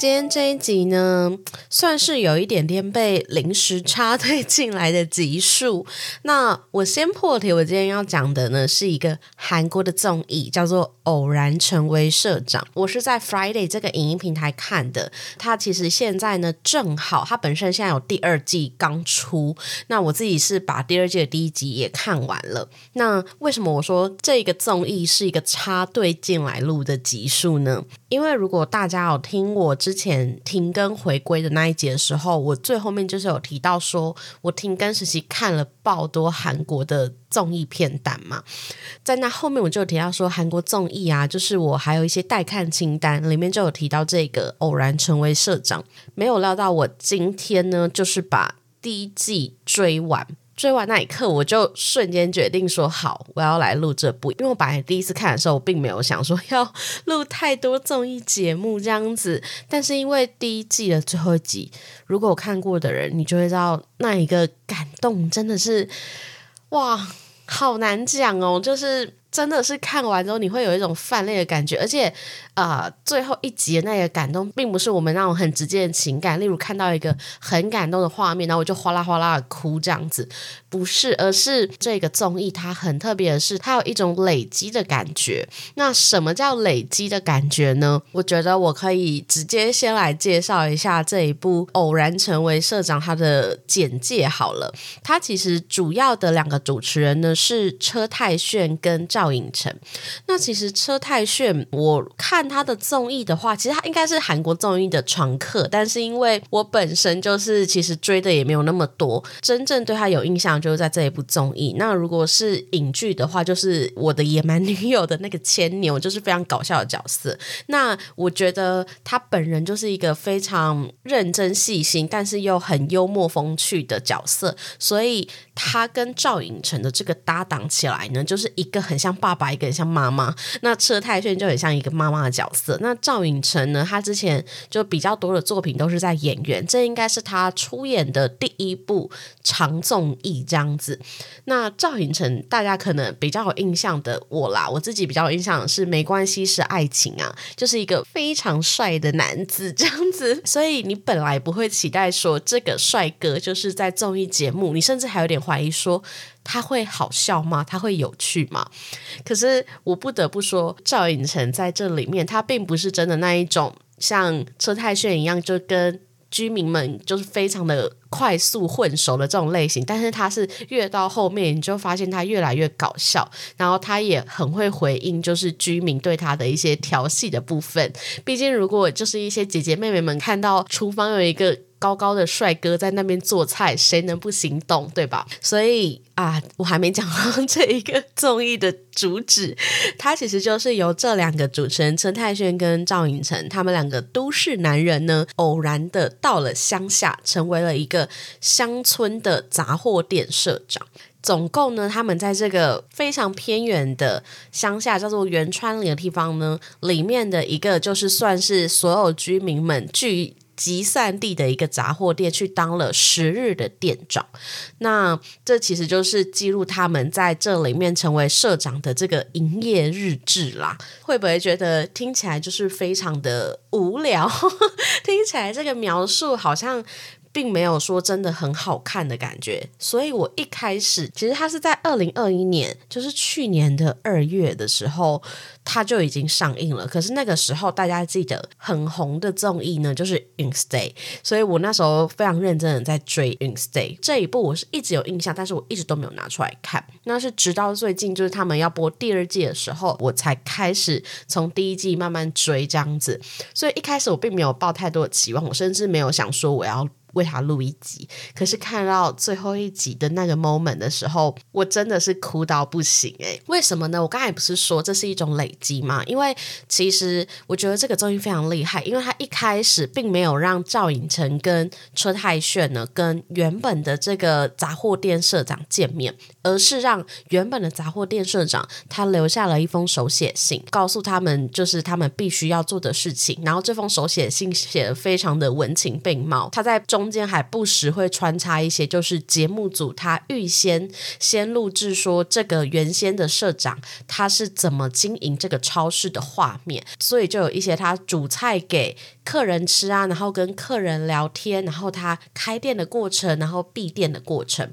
今天这一集呢，算是有一点点被临时插队进来的集数。那我先破题，我今天要讲的呢，是一个韩国的综艺，叫做《偶然成为社长》。我是在 Friday 这个影音平台看的。它其实现在呢，正好它本身现在有第二季刚出。那我自己是把第二季的第一集也看完了。那为什么我说这个综艺是一个插队进来录的集数呢？因为如果大家有听我之之前停更回归的那一节的时候，我最后面就是有提到说，我停更时期看了爆多韩国的综艺片单嘛，在那后面我就提到说，韩国综艺啊，就是我还有一些待看清单里面就有提到这个偶然成为社长，没有料到我今天呢，就是把第一季追完。追完那一刻，我就瞬间决定说好，我要来录这部。因为我本来第一次看的时候，我并没有想说 要录太多综艺节目这样子。但是因为第一季的最后一集，如果我看过的人，你就会知道那一个感动真的是哇，好难讲哦，就是真的是看完之后你会有一种泛泪的感觉，而且。啊，最后一集的那个感动，并不是我们那种很直接的情感，例如看到一个很感动的画面，然后我就哗啦哗啦的哭这样子，不是，而是这个综艺它很特别的是，它有一种累积的感觉。那什么叫累积的感觉呢？我觉得我可以直接先来介绍一下这一部《偶然成为社长》它的简介好了。它其实主要的两个主持人呢是车太铉跟张赵寅成。那其实车太铉，我看。他的综艺的话，其实他应该是韩国综艺的常客，但是因为我本身就是其实追的也没有那么多，真正对他有印象就是在这一部综艺。那如果是影剧的话，就是我的野蛮女友的那个牵牛，就是非常搞笑的角色。那我觉得他本人就是一个非常认真细心，但是又很幽默风趣的角色，所以他跟赵寅成的这个搭档起来呢，就是一个很像爸爸，一个很像妈妈。那车太铉就很像一个妈妈的角。色那赵寅成呢？他之前就比较多的作品都是在演员，这应该是他出演的第一部长综艺这样子。那赵寅成大家可能比较有印象的我啦，我自己比较有印象是《没关系是爱情》啊，就是一个非常帅的男子 这样子。所以你本来不会期待说这个帅哥就是在综艺节目，你甚至还有点怀疑说。他会好笑吗？他会有趣吗？可是我不得不说，赵寅成在这里面，他并不是真的那一种像车太铉一样，就跟居民们就是非常的快速混熟的这种类型。但是他是越到后面，你就发现他越来越搞笑，然后他也很会回应，就是居民对他的一些调戏的部分。毕竟，如果就是一些姐姐妹妹们看到厨房有一个。高高的帅哥在那边做菜，谁能不心动，对吧？所以啊，我还没讲到这一个综艺的主旨，它其实就是由这两个主持人陈泰轩跟赵寅成，他们两个都市男人呢，偶然的到了乡下，成为了一个乡村的杂货店社长。总共呢，他们在这个非常偏远的乡下，叫做元川里的地方呢，里面的一个就是算是所有居民们聚。集散地的一个杂货店去当了十日的店长，那这其实就是记录他们在这里面成为社长的这个营业日志啦。会不会觉得听起来就是非常的无聊？听起来这个描述好像。并没有说真的很好看的感觉，所以我一开始其实它是在二零二一年，就是去年的二月的时候，它就已经上映了。可是那个时候大家记得很红的综艺呢，就是《In Stay》，所以我那时候非常认真的在追《In Stay》这一部，我是一直有印象，但是我一直都没有拿出来看。那是直到最近，就是他们要播第二季的时候，我才开始从第一季慢慢追这样子。所以一开始我并没有抱太多的期望，我甚至没有想说我要。为他录一集，可是看到最后一集的那个 moment 的时候，我真的是哭到不行诶，为什么呢？我刚才不是说这是一种累积吗？因为其实我觉得这个综艺非常厉害，因为他一开始并没有让赵寅成跟车泰炫呢跟原本的这个杂货店社长见面，而是让原本的杂货店社长他留下了一封手写信，告诉他们就是他们必须要做的事情。然后这封手写信写的非常的文情并茂，他在中间还不时会穿插一些就是节目组他预先先录制说这个原先的社长他是怎么经营这个超市的画面，所以就有一些他煮菜给客人吃啊，然后跟客人聊天，然后他开店的过程，然后闭店的过程。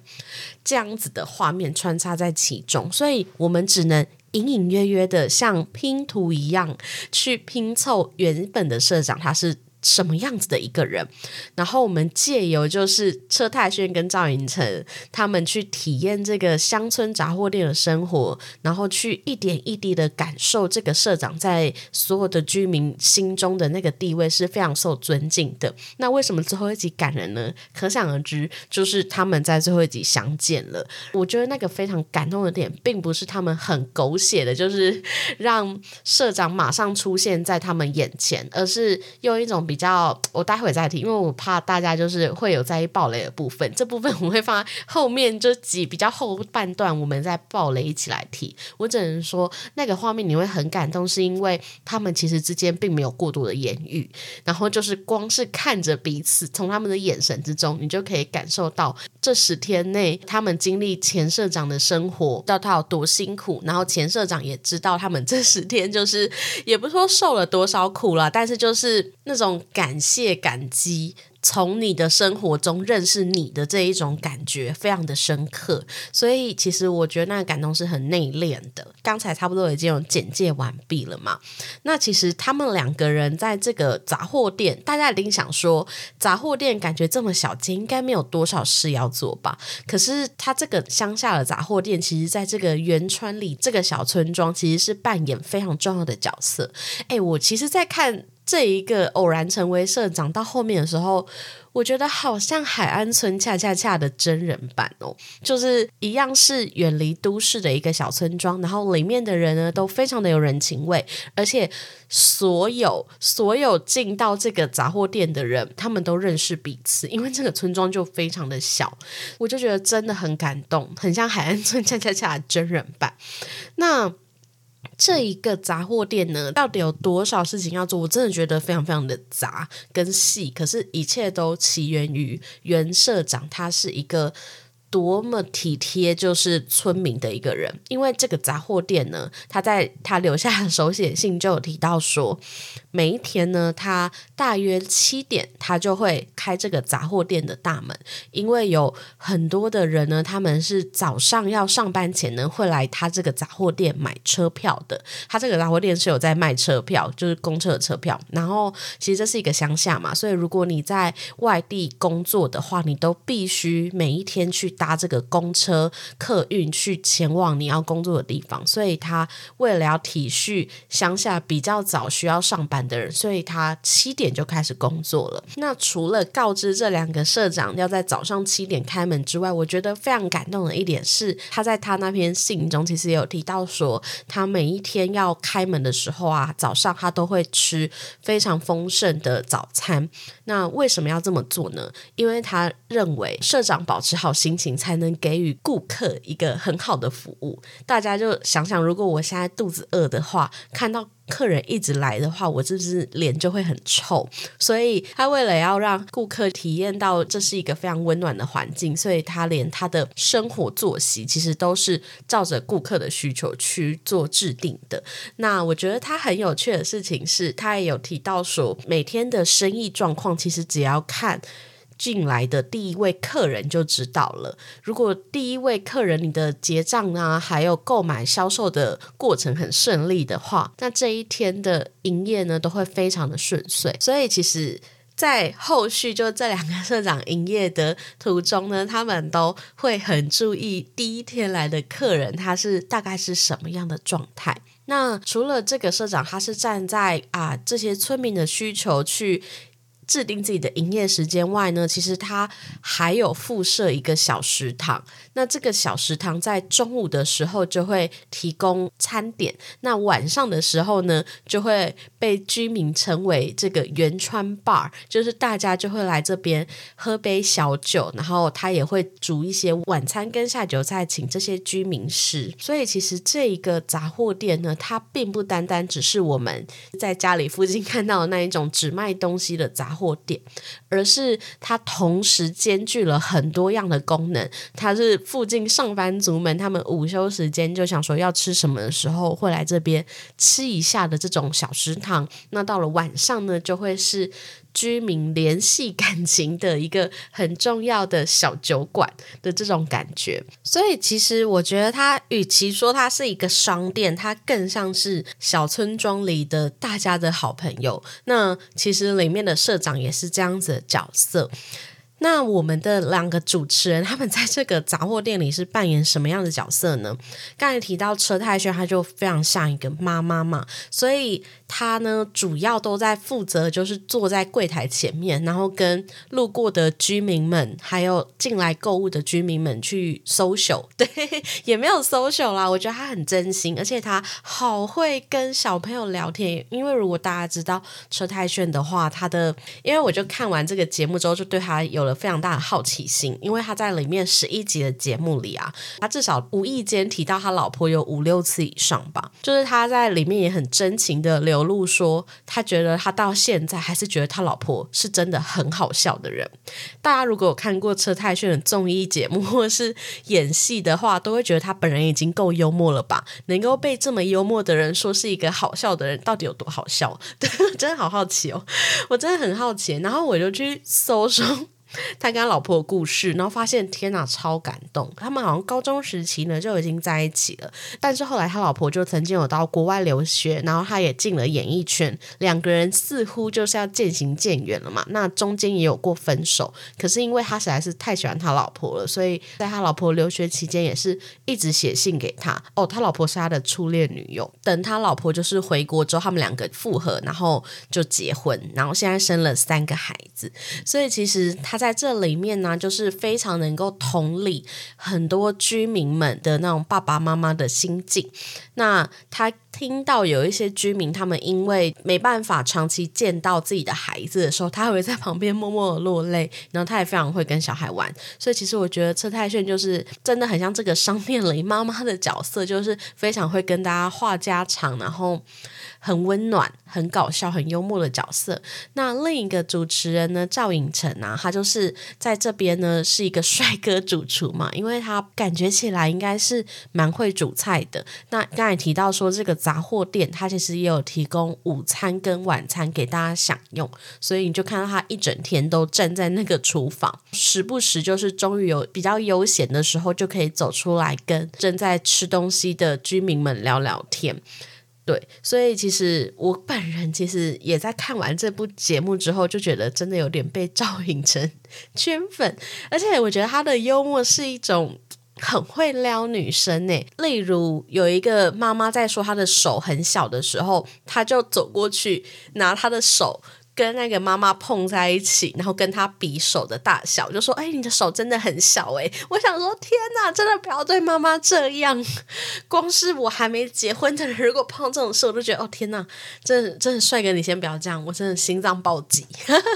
这样子的画面穿插在其中，所以我们只能隐隐约约的像拼图一样去拼凑原本的社长他是。什么样子的一个人？然后我们借由就是车太铉跟赵寅成他们去体验这个乡村杂货店的生活，然后去一点一滴的感受这个社长在所有的居民心中的那个地位是非常受尊敬的。那为什么最后一集感人呢？可想而知，就是他们在最后一集相见了。我觉得那个非常感动的点，并不是他们很狗血的，就是让社长马上出现在他们眼前，而是用一种。比比较，我待会再提，因为我怕大家就是会有在意暴雷的部分，这部分我会放在后面就几比较后半段，我们再暴雷一起来提。我只能说，那个画面你会很感动，是因为他们其实之间并没有过多的言语，然后就是光是看着彼此，从他们的眼神之中，你就可以感受到这十天内他们经历前社长的生活，知道他有多辛苦，然后前社长也知道他们这十天就是也不说受了多少苦了，但是就是那种。感谢、感激。从你的生活中认识你的这一种感觉非常的深刻，所以其实我觉得那个感动是很内敛的。刚才差不多已经有简介完毕了嘛？那其实他们两个人在这个杂货店，大家一定想说，杂货店感觉这么小间，应该没有多少事要做吧？可是他这个乡下的杂货店，其实在这个原川里这个小村庄，其实是扮演非常重要的角色。哎，我其实，在看。这一个偶然成为社长到后面的时候，我觉得好像海岸村恰恰恰的真人版哦，就是一样是远离都市的一个小村庄，然后里面的人呢都非常的有人情味，而且所有所有进到这个杂货店的人，他们都认识彼此，因为这个村庄就非常的小，我就觉得真的很感动，很像海岸村恰恰恰的真人版。那。这一个杂货店呢，到底有多少事情要做？我真的觉得非常非常的杂跟细，可是，一切都起源于原社长，他是一个。多么体贴，就是村民的一个人。因为这个杂货店呢，他在他留下的手写信就有提到说，每一天呢，他大约七点，他就会开这个杂货店的大门。因为有很多的人呢，他们是早上要上班前呢，会来他这个杂货店买车票的。他这个杂货店是有在卖车票，就是公车的车票。然后，其实这是一个乡下嘛，所以如果你在外地工作的话，你都必须每一天去。搭这个公车客运去前往你要工作的地方，所以他为了要体恤乡下比较早需要上班的人，所以他七点就开始工作了。那除了告知这两个社长要在早上七点开门之外，我觉得非常感动的一点是，他在他那篇信中其实也有提到说，他每一天要开门的时候啊，早上他都会吃非常丰盛的早餐。那为什么要这么做呢？因为他认为社长保持好心情。才能给予顾客一个很好的服务。大家就想想，如果我现在肚子饿的话，看到客人一直来的话，我是不是脸就会很臭？所以他为了要让顾客体验到这是一个非常温暖的环境，所以他连他的生活作息其实都是照着顾客的需求去做制定的。那我觉得他很有趣的事情是，他也有提到说，每天的生意状况其实只要看。进来的第一位客人就知道了。如果第一位客人你的结账啊，还有购买销售的过程很顺利的话，那这一天的营业呢都会非常的顺遂。所以其实，在后续就这两个社长营业的途中呢，他们都会很注意第一天来的客人他是大概是什么样的状态。那除了这个社长，他是站在啊这些村民的需求去。制定自己的营业时间外呢，其实它还有附设一个小食堂。那这个小食堂在中午的时候就会提供餐点，那晚上的时候呢，就会被居民称为这个圆川 bar，就是大家就会来这边喝杯小酒，然后他也会煮一些晚餐跟下酒菜，请这些居民吃。所以其实这一个杂货店呢，它并不单单只是我们在家里附近看到的那一种只卖东西的杂货店，而是它同时兼具了很多样的功能。它是附近上班族们他们午休时间就想说要吃什么的时候，会来这边吃一下的这种小食堂。那到了晚上呢，就会是。居民联系感情的一个很重要的小酒馆的这种感觉，所以其实我觉得它与其说它是一个商店，它更像是小村庄里的大家的好朋友。那其实里面的社长也是这样子的角色。那我们的两个主持人，他们在这个杂货店里是扮演什么样的角色呢？刚才提到车太轩，他就非常像一个妈妈嘛，所以他呢主要都在负责，就是坐在柜台前面，然后跟路过的居民们，还有进来购物的居民们去 social。对，也没有 social 啦，我觉得他很真心，而且他好会跟小朋友聊天。因为如果大家知道车太炫的话，他的，因为我就看完这个节目之后，就对他有了。非常大的好奇心，因为他在里面十一集的节目里啊，他至少无意间提到他老婆有五六次以上吧。就是他在里面也很真情的流露说，他觉得他到现在还是觉得他老婆是真的很好笑的人。大家如果有看过车太炫的综艺节目或是演戏的话，都会觉得他本人已经够幽默了吧？能够被这么幽默的人说是一个好笑的人，到底有多好笑？对，真的好好奇哦，我真的很好奇。然后我就去搜搜。他跟他老婆的故事，然后发现天哪，超感动。他们好像高中时期呢就已经在一起了，但是后来他老婆就曾经有到国外留学，然后他也进了演艺圈，两个人似乎就是要渐行渐远了嘛。那中间也有过分手，可是因为他实在是太喜欢他老婆了，所以在他老婆留学期间也是一直写信给他。哦，他老婆是他的初恋女友。等他老婆就是回国之后，他们两个复合，然后就结婚，然后现在生了三个孩子。所以其实他。在这里面呢，就是非常能够同理很多居民们的那种爸爸妈妈的心境。那他听到有一些居民，他们因为没办法长期见到自己的孩子的时候，他会在旁边默默的落泪。然后他也非常会跟小孩玩，所以其实我觉得车太炫就是真的很像这个商店里妈妈的角色，就是非常会跟大家话家常，然后。很温暖、很搞笑、很幽默的角色。那另一个主持人呢？赵寅成啊，他就是在这边呢，是一个帅哥主厨嘛，因为他感觉起来应该是蛮会煮菜的。那刚才提到说，这个杂货店他其实也有提供午餐跟晚餐给大家享用，所以你就看到他一整天都站在那个厨房，时不时就是终于有比较悠闲的时候，就可以走出来跟正在吃东西的居民们聊聊天。对，所以其实我本人其实也在看完这部节目之后，就觉得真的有点被赵寅成 圈粉，而且我觉得他的幽默是一种很会撩女生呢。例如有一个妈妈在说她的手很小的时候，她就走过去拿她的手。跟那个妈妈碰在一起，然后跟他比手的大小，就说：“哎，你的手真的很小哎！”我想说：“天哪，真的不要对妈妈这样。光是我还没结婚的人，如果碰这种事，我都觉得哦天哪，真的真的帅哥，你先不要这样，我真的心脏暴击。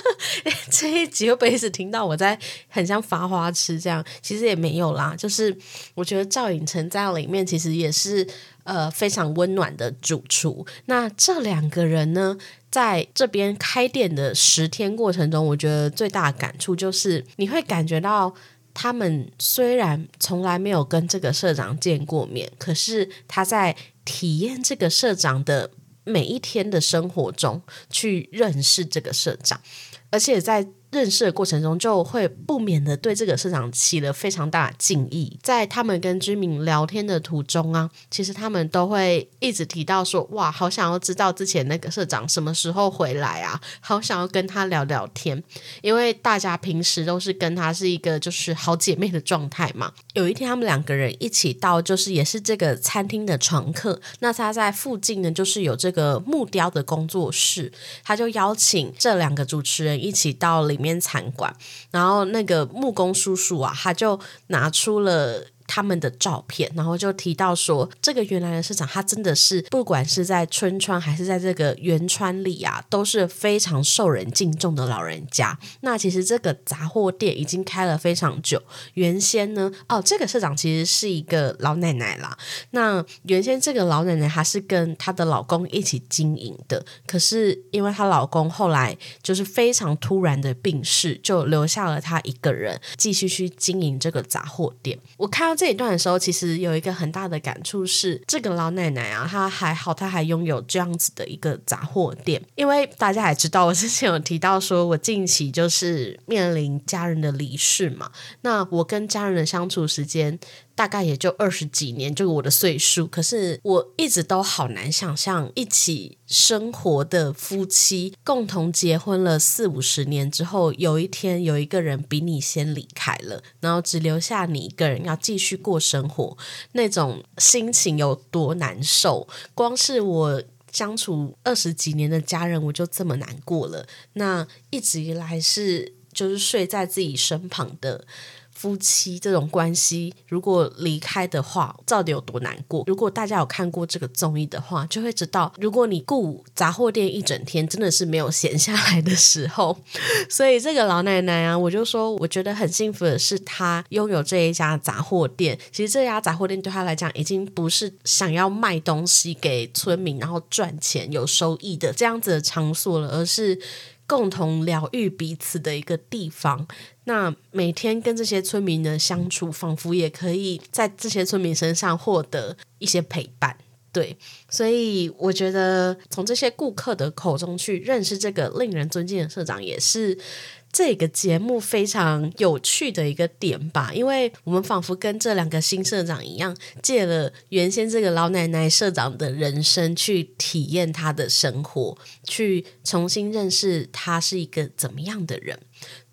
这一集会不会一直听到我在很像发花痴这样？其实也没有啦，就是我觉得赵寅成在里面其实也是呃非常温暖的主厨。那这两个人呢？在这边开店的十天过程中，我觉得最大的感触就是你会感觉到，他们虽然从来没有跟这个社长见过面，可是他在体验这个社长的每一天的生活中去认识这个社长，而且在认识的过程中，就会不免的对这个社长起了非常大的敬意。在他们跟居民聊天的途中啊，其实他们都会一直提到说：“哇，好想要知道之前那个社长什么时候回来啊，好想要跟他聊聊天。”因为大家平时都是跟他是一个就是好姐妹的状态嘛。有一天，他们两个人一起到，就是也是这个餐厅的常客。那他在附近呢，就是有这个木雕的工作室，他就邀请这两个主持人一起到里面餐馆。然后那个木工叔叔啊，他就拿出了。他们的照片，然后就提到说，这个原来的市长，他真的是不管是在春川还是在这个原川里啊，都是非常受人敬重的老人家。那其实这个杂货店已经开了非常久。原先呢，哦，这个社长其实是一个老奶奶啦。那原先这个老奶奶她是跟她的老公一起经营的，可是因为她老公后来就是非常突然的病逝，就留下了她一个人继续去经营这个杂货店。我看到。这一段的时候，其实有一个很大的感触是，这个老奶奶啊，她还好，她还拥有这样子的一个杂货店。因为大家也知道，我之前有提到说，我近期就是面临家人的离世嘛，那我跟家人的相处时间。大概也就二十几年，就我的岁数。可是我一直都好难想象，一起生活的夫妻共同结婚了四五十年之后，有一天有一个人比你先离开了，然后只留下你一个人要继续过生活，那种心情有多难受。光是我相处二十几年的家人，我就这么难过了。那一直以来是就是睡在自己身旁的。夫妻这种关系，如果离开的话，到底有多难过？如果大家有看过这个综艺的话，就会知道，如果你顾杂货店一整天，真的是没有闲下来的时候。所以这个老奶奶啊，我就说，我觉得很幸福的是，她拥有这一家杂货店。其实这家杂货店对她来讲，已经不是想要卖东西给村民，然后赚钱有收益的这样子的场所了，而是。共同疗愈彼此的一个地方。那每天跟这些村民的相处，仿佛也可以在这些村民身上获得一些陪伴。对，所以我觉得从这些顾客的口中去认识这个令人尊敬的社长，也是。这个节目非常有趣的一个点吧，因为我们仿佛跟这两个新社长一样，借了原先这个老奶奶社长的人生去体验她的生活，去重新认识他是一个怎么样的人。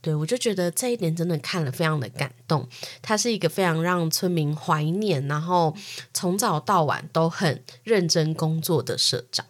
对我就觉得这一点真的看了非常的感动。他是一个非常让村民怀念，然后从早到晚都很认真工作的社长。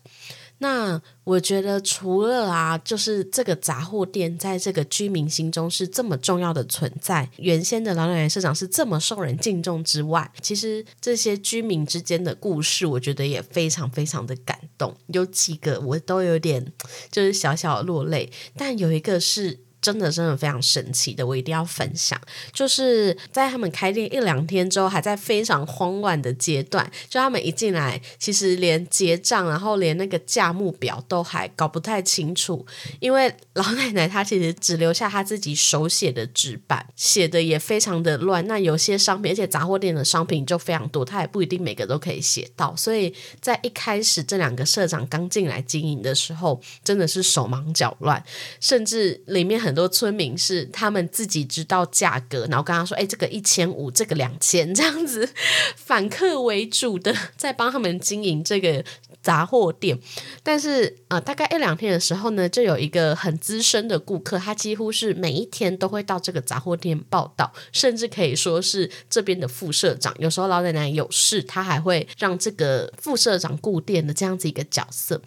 那我觉得，除了啊，就是这个杂货店在这个居民心中是这么重要的存在，原先的老奶奶社长是这么受人敬重之外，其实这些居民之间的故事，我觉得也非常非常的感动。有几个我都有点就是小小落泪，但有一个是。真的真的非常神奇的，我一定要分享。就是在他们开店一两天之后，还在非常慌乱的阶段。就他们一进来，其实连结账，然后连那个价目表都还搞不太清楚。因为老奶奶她其实只留下她自己手写的纸板，写的也非常的乱。那有些商品，而且杂货店的商品就非常多，她也不一定每个都可以写到。所以在一开始这两个社长刚进来经营的时候，真的是手忙脚乱，甚至里面很。很多村民是他们自己知道价格，然后跟他说：“哎，这个一千五，这个两千，这样子 反客为主的 在帮他们经营这个杂货店。”但是啊，大概一两天的时候呢，就有一个很资深的顾客，他几乎是每一天都会到这个杂货店报道，甚至可以说是这边的副社长。有时候老奶奶有事，他还会让这个副社长顾店的这样子一个角色。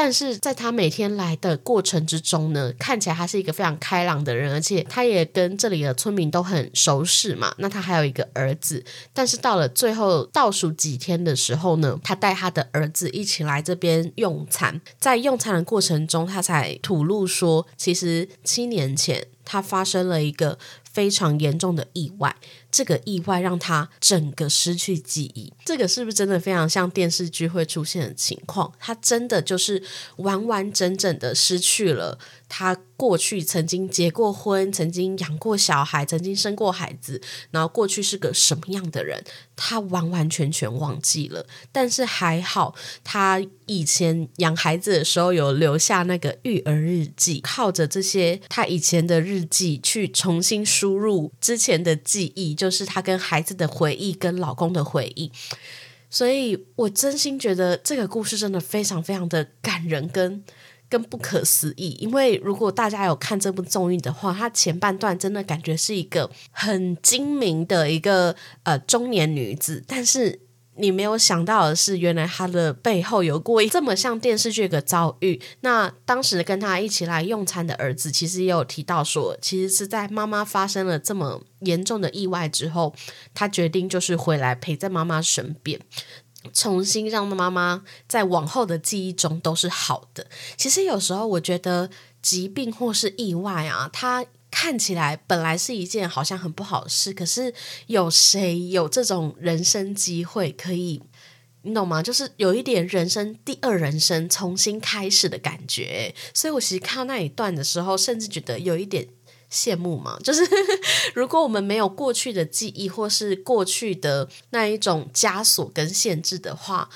但是在他每天来的过程之中呢，看起来他是一个非常开朗的人，而且他也跟这里的村民都很熟识嘛。那他还有一个儿子，但是到了最后倒数几天的时候呢，他带他的儿子一起来这边用餐，在用餐的过程中，他才吐露说，其实七年前他发生了一个非常严重的意外。这个意外让他整个失去记忆。这个是不是真的非常像电视剧会出现的情况？他真的就是完完整整的失去了。他过去曾经结过婚，曾经养过小孩，曾经生过孩子，然后过去是个什么样的人，他完完全全忘记了。但是还好，他以前养孩子的时候有留下那个育儿日记，靠着这些他以前的日记去重新输入之前的记忆，就就是她跟孩子的回忆，跟老公的回忆。所以我真心觉得这个故事真的非常非常的感人，跟。跟不可思议，因为如果大家有看这部综艺的话，它前半段真的感觉是一个很精明的一个呃中年女子，但是你没有想到的是，原来他的背后有过这么像电视剧的遭遇。那当时跟他一起来用餐的儿子，其实也有提到说，其实是在妈妈发生了这么严重的意外之后，他决定就是回来陪在妈妈身边。重新让妈妈在往后的记忆中都是好的。其实有时候我觉得疾病或是意外啊，它看起来本来是一件好像很不好的事，可是有谁有这种人生机会可以，你懂吗？就是有一点人生第二人生重新开始的感觉。所以我其实看到那一段的时候，甚至觉得有一点。羡慕嘛，就是 如果我们没有过去的记忆，或是过去的那一种枷锁跟限制的话，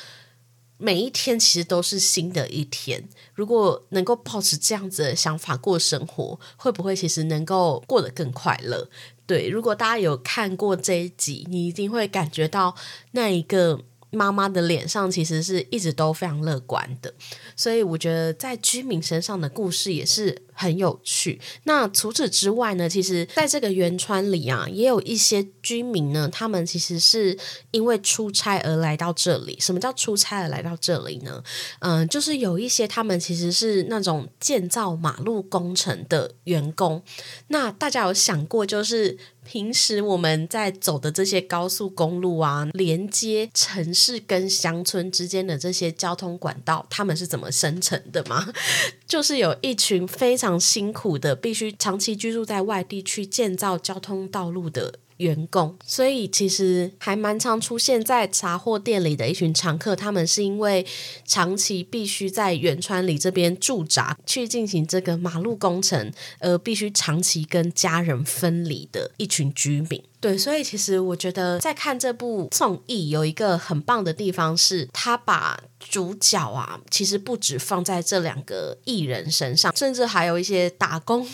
每一天其实都是新的一天。如果能够保持这样子的想法过生活，会不会其实能够过得更快乐？对，如果大家有看过这一集，你一定会感觉到那一个。妈妈的脸上其实是一直都非常乐观的，所以我觉得在居民身上的故事也是很有趣。那除此之外呢，其实在这个圆川里啊，也有一些居民呢，他们其实是因为出差而来到这里。什么叫出差而来到这里呢？嗯，就是有一些他们其实是那种建造马路工程的员工。那大家有想过，就是？平时我们在走的这些高速公路啊，连接城市跟乡村之间的这些交通管道，他们是怎么生成的吗？就是有一群非常辛苦的，必须长期居住在外地去建造交通道路的。员工，所以其实还蛮常出现在杂货店里的一群常客。他们是因为长期必须在原川里这边驻扎，去进行这个马路工程，而必须长期跟家人分离的一群居民。对，所以其实我觉得在看这部综艺有一个很棒的地方，是他把主角啊，其实不止放在这两个艺人身上，甚至还有一些打工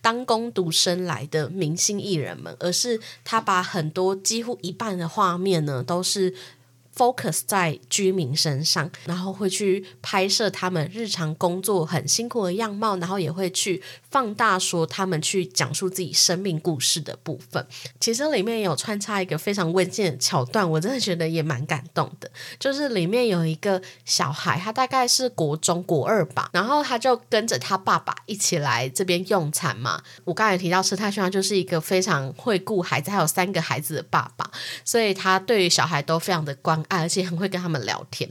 当工读生来的明星艺人们，而是他把很多几乎一半的画面呢，都是。Focus 在居民身上，然后会去拍摄他们日常工作很辛苦的样貌，然后也会去放大说他们去讲述自己生命故事的部分。其实里面有穿插一个非常温馨的桥段，我真的觉得也蛮感动的。就是里面有一个小孩，他大概是国中国二吧，然后他就跟着他爸爸一起来这边用餐嘛。我刚才提到车太轩，他就是一个非常会顾孩子，还有三个孩子的爸爸，所以他对于小孩都非常的关。而且很会跟他们聊天，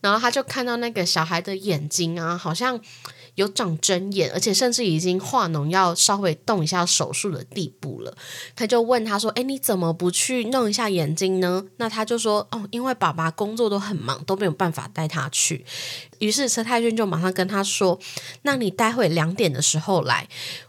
然后他就看到那个小孩的眼睛啊，好像有长针眼，而且甚至已经化脓，要稍微动一下手术的地步了。他就问他说：“哎，你怎么不去弄一下眼睛呢？”那他就说：“哦，因为爸爸工作都很忙，都没有办法带他去。”于是车太君就马上跟他说：“那你待会两点的时候来，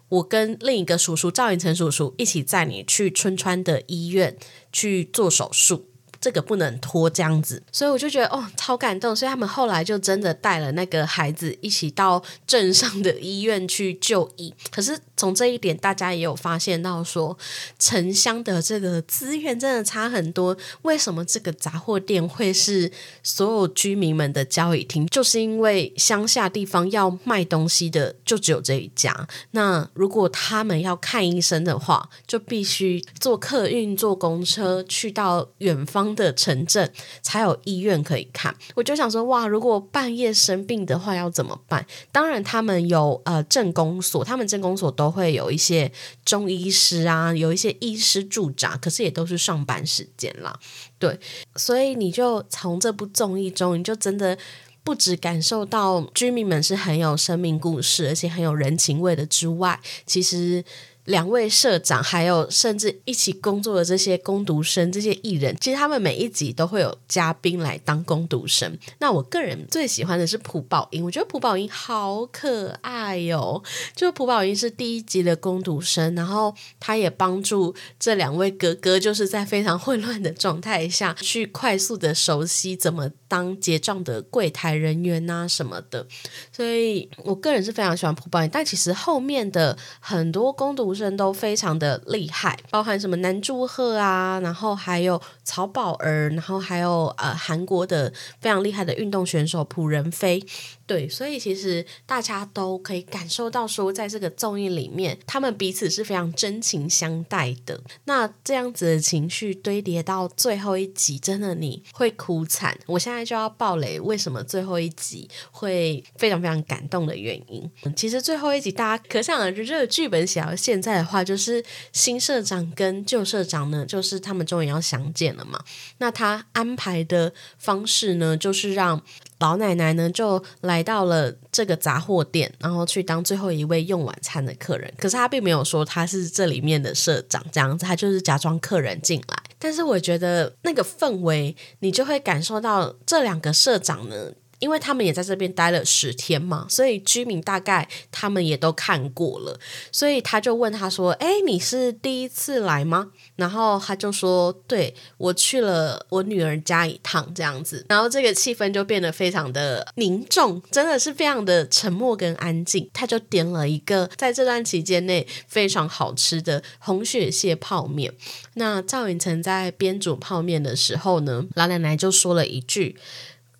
我跟另一个叔叔赵寅成叔叔一起载你去春川的医院去做手术。”这个不能拖这样子，所以我就觉得哦，超感动。所以他们后来就真的带了那个孩子一起到镇上的医院去就医。可是从这一点，大家也有发现到说，城乡的这个资源真的差很多。为什么这个杂货店会是所有居民们的交易厅？就是因为乡下地方要卖东西的就只有这一家。那如果他们要看医生的话，就必须坐客运、坐公车去到远方。的城镇才有医院可以看，我就想说哇，如果半夜生病的话要怎么办？当然，他们有呃镇公所，他们镇公所都会有一些中医师啊，有一些医师驻扎，可是也都是上班时间啦。对，所以你就从这部综艺中，你就真的不止感受到居民们是很有生命故事，而且很有人情味的之外，其实。两位社长，还有甚至一起工作的这些攻读生、这些艺人，其实他们每一集都会有嘉宾来当攻读生。那我个人最喜欢的是朴宝英，我觉得朴宝英好可爱哟。就朴宝英是第一集的攻读生，然后他也帮助这两位哥哥，就是在非常混乱的状态下去快速的熟悉怎么当结账的柜台人员啊什么的。所以我个人是非常喜欢朴宝英，但其实后面的很多攻读人都非常的厉害，包含什么南柱赫啊，然后还有曹宝儿，然后还有呃韩国的非常厉害的运动选手朴仁飞。对，所以其实大家都可以感受到，说在这个综艺里面，他们彼此是非常真情相待的。那这样子的情绪堆叠到最后一集，真的你会哭惨。我现在就要爆雷，为什么最后一集会非常非常感动的原因？其实最后一集大家可想而知，这个剧本写到现在的话，就是新社长跟旧社长呢，就是他们终于要相见了嘛。那他安排的方式呢，就是让。老奶奶呢，就来到了这个杂货店，然后去当最后一位用晚餐的客人。可是她并没有说她是这里面的社长，这样子，她就是假装客人进来。但是我觉得那个氛围，你就会感受到这两个社长呢。因为他们也在这边待了十天嘛，所以居民大概他们也都看过了，所以他就问他说：“哎，你是第一次来吗？”然后他就说：“对我去了我女儿家一趟，这样子。”然后这个气氛就变得非常的凝重，真的是非常的沉默跟安静。他就点了一个在这段期间内非常好吃的红血蟹泡面。那赵寅成在边煮泡面的时候呢，老奶奶就说了一句。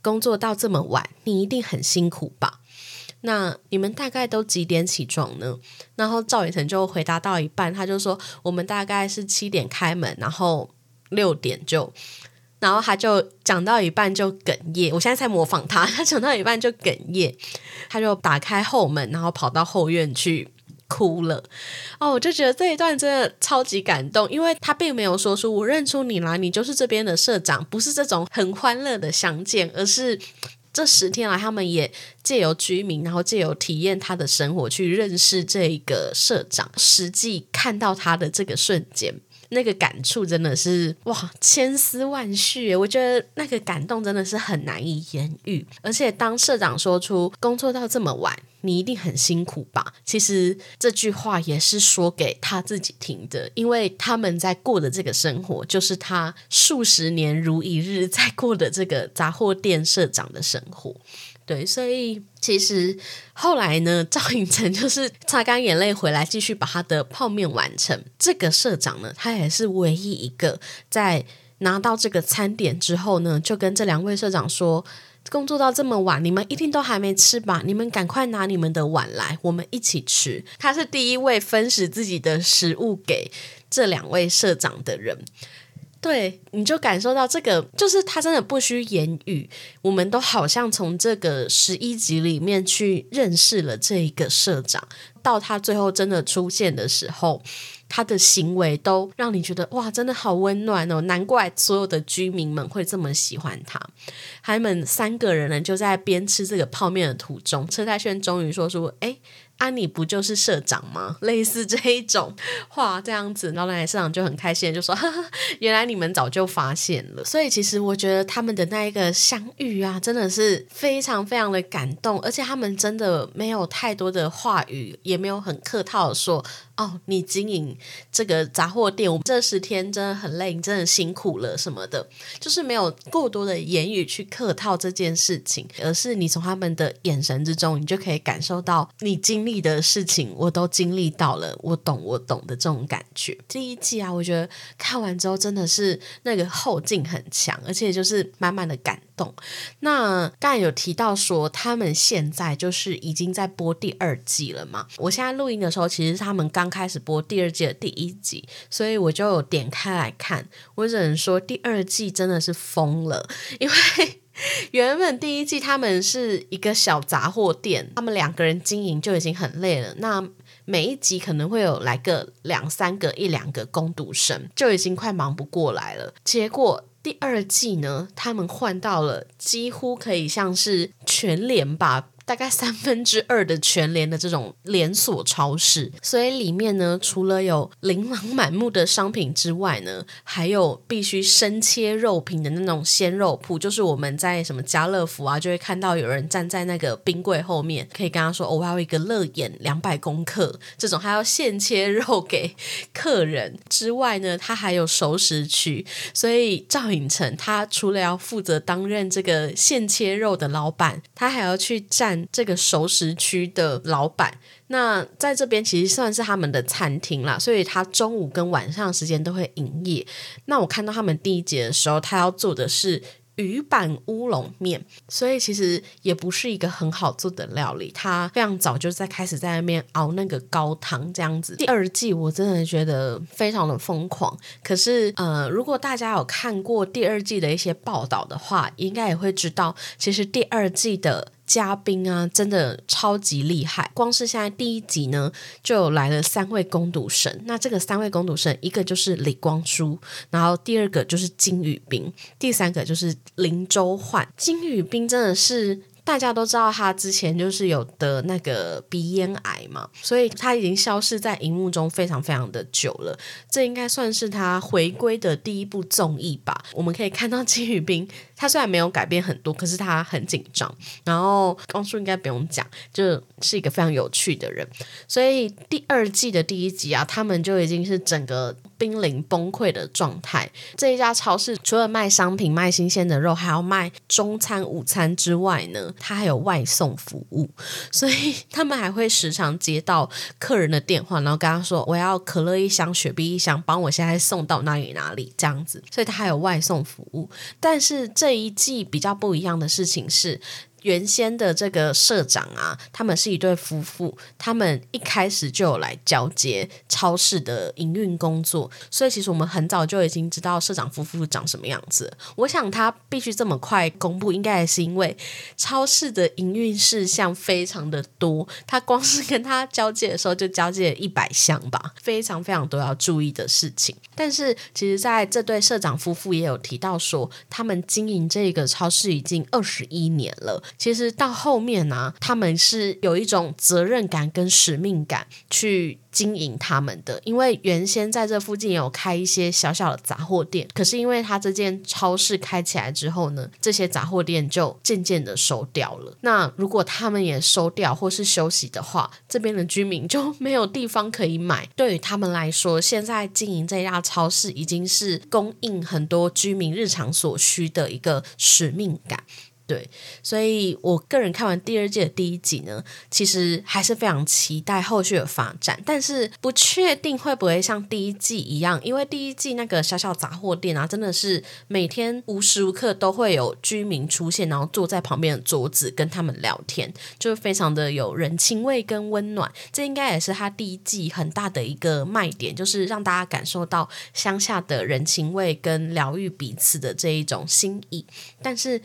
工作到这么晚，你一定很辛苦吧？那你们大概都几点起床呢？然后赵雨辰就回答到一半，他就说：“我们大概是七点开门，然后六点就……然后他就讲到一半就哽咽。我现在在模仿他，他讲到一半就哽咽，他就打开后门，然后跑到后院去。”哭了哦，我就觉得这一段真的超级感动，因为他并没有说出我认出你来，你就是这边的社长，不是这种很欢乐的相见，而是这十天来他们也借由居民，然后借由体验他的生活，去认识这个社长，实际看到他的这个瞬间，那个感触真的是哇，千丝万绪，我觉得那个感动真的是很难以言喻，而且当社长说出工作到这么晚。你一定很辛苦吧？其实这句话也是说给他自己听的，因为他们在过的这个生活，就是他数十年如一日在过的这个杂货店社长的生活。对，所以其实后来呢，赵寅成就是擦干眼泪回来，继续把他的泡面完成。这个社长呢，他也是唯一一个在拿到这个餐点之后呢，就跟这两位社长说。工作到这么晚，你们一定都还没吃吧？你们赶快拿你们的碗来，我们一起吃。他是第一位分食自己的食物给这两位社长的人。对，你就感受到这个，就是他真的不需言语，我们都好像从这个十一集里面去认识了这一个社长，到他最后真的出现的时候。他的行为都让你觉得哇，真的好温暖哦！难怪所有的居民们会这么喜欢他。他们三个人呢，就在边吃这个泡面的途中，车太铉终于说出：“哎。”安妮不就是社长吗？类似这一种 话，这样子，然后奶社长就很开心，就说：“原来你们早就发现了。”所以其实我觉得他们的那一个相遇啊，真的是非常非常的感动，而且他们真的没有太多的话语，也没有很客套的说：“哦，你经营这个杂货店，我这十天真的很累，你真的辛苦了什么的。”就是没有过多的言语去客客套这件事情，而是你从他们的眼神之中，你就可以感受到你经历。的事情我都经历到了，我懂，我懂的这种感觉。第一季啊，我觉得看完之后真的是那个后劲很强，而且就是满满的感动。那刚才有提到说，他们现在就是已经在播第二季了嘛？我现在录音的时候，其实他们刚开始播第二季的第一集，所以我就有点开来看。我只能说，第二季真的是疯了，因为。原本第一季他们是一个小杂货店，他们两个人经营就已经很累了。那每一集可能会有来个两三个、一两个攻读生，就已经快忙不过来了。结果第二季呢，他们换到了几乎可以像是全连吧，大概三分之二的全联的这种连锁超市，所以里面呢，除了有琳琅满目的商品之外呢，还有必须生切肉品的那种鲜肉铺，就是我们在什么家乐福啊，就会看到有人站在那个冰柜后面，可以跟他说：“哦，我要一个乐眼两百公克，这种还要现切肉给客人。”之外呢，他还有熟食区，所以赵颖成他除了要负责担任这个现切肉的老板，他还要去站。这个熟食区的老板，那在这边其实算是他们的餐厅啦，所以他中午跟晚上时间都会营业。那我看到他们第一节的时候，他要做的是。鱼板乌龙面，所以其实也不是一个很好做的料理。他非常早就在开始在那边熬那个高汤这样子。第二季我真的觉得非常的疯狂。可是呃，如果大家有看过第二季的一些报道的话，应该也会知道，其实第二季的。嘉宾啊，真的超级厉害！光是现在第一集呢，就有来了三位攻读生。那这个三位攻读生，一个就是李光洙，然后第二个就是金宇彬，第三个就是林周焕。金宇彬真的是。大家都知道他之前就是有得那个鼻咽癌嘛，所以他已经消失在荧幕中非常非常的久了。这应该算是他回归的第一部综艺吧。我们可以看到金宇彬，他虽然没有改变很多，可是他很紧张。然后光叔应该不用讲，就是一个非常有趣的人。所以第二季的第一集啊，他们就已经是整个。濒临崩溃的状态。这一家超市除了卖商品、卖新鲜的肉，还要卖中餐、午餐之外呢，它还有外送服务。所以他们还会时常接到客人的电话，然后跟他说：“我要可乐一箱、雪碧一箱，帮我现在送到哪里哪里。”这样子，所以他还有外送服务。但是这这一季比较不一样的事情是。原先的这个社长啊，他们是一对夫妇，他们一开始就有来交接超市的营运工作，所以其实我们很早就已经知道社长夫妇长什么样子。我想他必须这么快公布，应该也是因为超市的营运事项非常的多，他光是跟他交接的时候就交接了一百项吧，非常非常多要注意的事情。但是其实在这对社长夫妇也有提到说，他们经营这个超市已经二十一年了。其实到后面呢，他们是有一种责任感跟使命感去经营他们的。因为原先在这附近有开一些小小的杂货店，可是因为他这间超市开起来之后呢，这些杂货店就渐渐的收掉了。那如果他们也收掉或是休息的话，这边的居民就没有地方可以买。对于他们来说，现在经营这家超市已经是供应很多居民日常所需的一个使命感。对，所以我个人看完第二季的第一集呢，其实还是非常期待后续的发展，但是不确定会不会像第一季一样，因为第一季那个小小杂货店啊，真的是每天无时无刻都会有居民出现，然后坐在旁边的桌子跟他们聊天，就非常的有人情味跟温暖。这应该也是他第一季很大的一个卖点，就是让大家感受到乡下的人情味跟疗愈彼此的这一种心意，但是。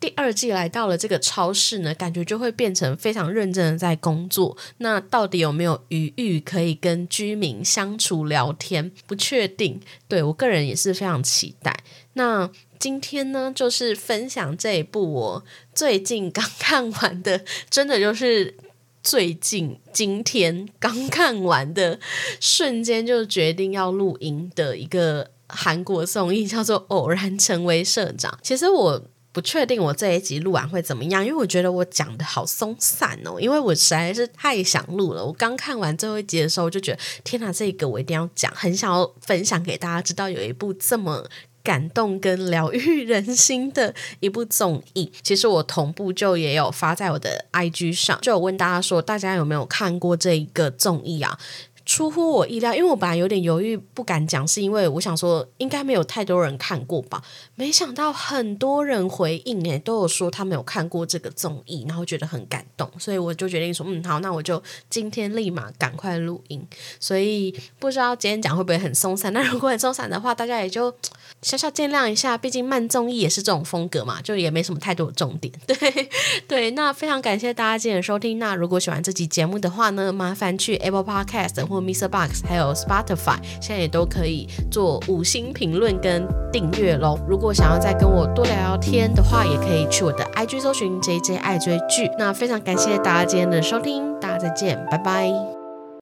第二季来到了这个超市呢，感觉就会变成非常认真的在工作。那到底有没有余裕可以跟居民相处聊天？不确定。对我个人也是非常期待。那今天呢，就是分享这一部我最近刚看完的，真的就是最近今天刚看完的瞬间就决定要录音的一个韩国综艺，叫做《偶然成为社长》。其实我。不确定我这一集录完会怎么样，因为我觉得我讲的好松散哦，因为我实在是太想录了。我刚看完最后一集的时候，我就觉得天哪，这个我一定要讲，很想要分享给大家知道，有一部这么感动跟疗愈人心的一部综艺。其实我同步就也有发在我的 IG 上，就有问大家说，大家有没有看过这一个综艺啊？出乎我意料，因为我本来有点犹豫不敢讲，是因为我想说应该没有太多人看过吧。没想到很多人回应诶，都有说他们有看过这个综艺，然后觉得很感动，所以我就决定说，嗯，好，那我就今天立马赶快录音。所以不知道今天讲会不会很松散？那如果很松散的话，大家也就小小见谅一下，毕竟慢综艺也是这种风格嘛，就也没什么太多的重点。对对，那非常感谢大家今天收听。那如果喜欢这集节目的话呢，麻烦去 Apple Podcast 或 Mr. Box，还有 Spotify，现在也都可以做五星评论跟订阅喽。如果想要再跟我多聊聊天的话，也可以去我的 IG 搜寻 JJ 爱追剧。那非常感谢大家今天的收听，大家再见，拜拜。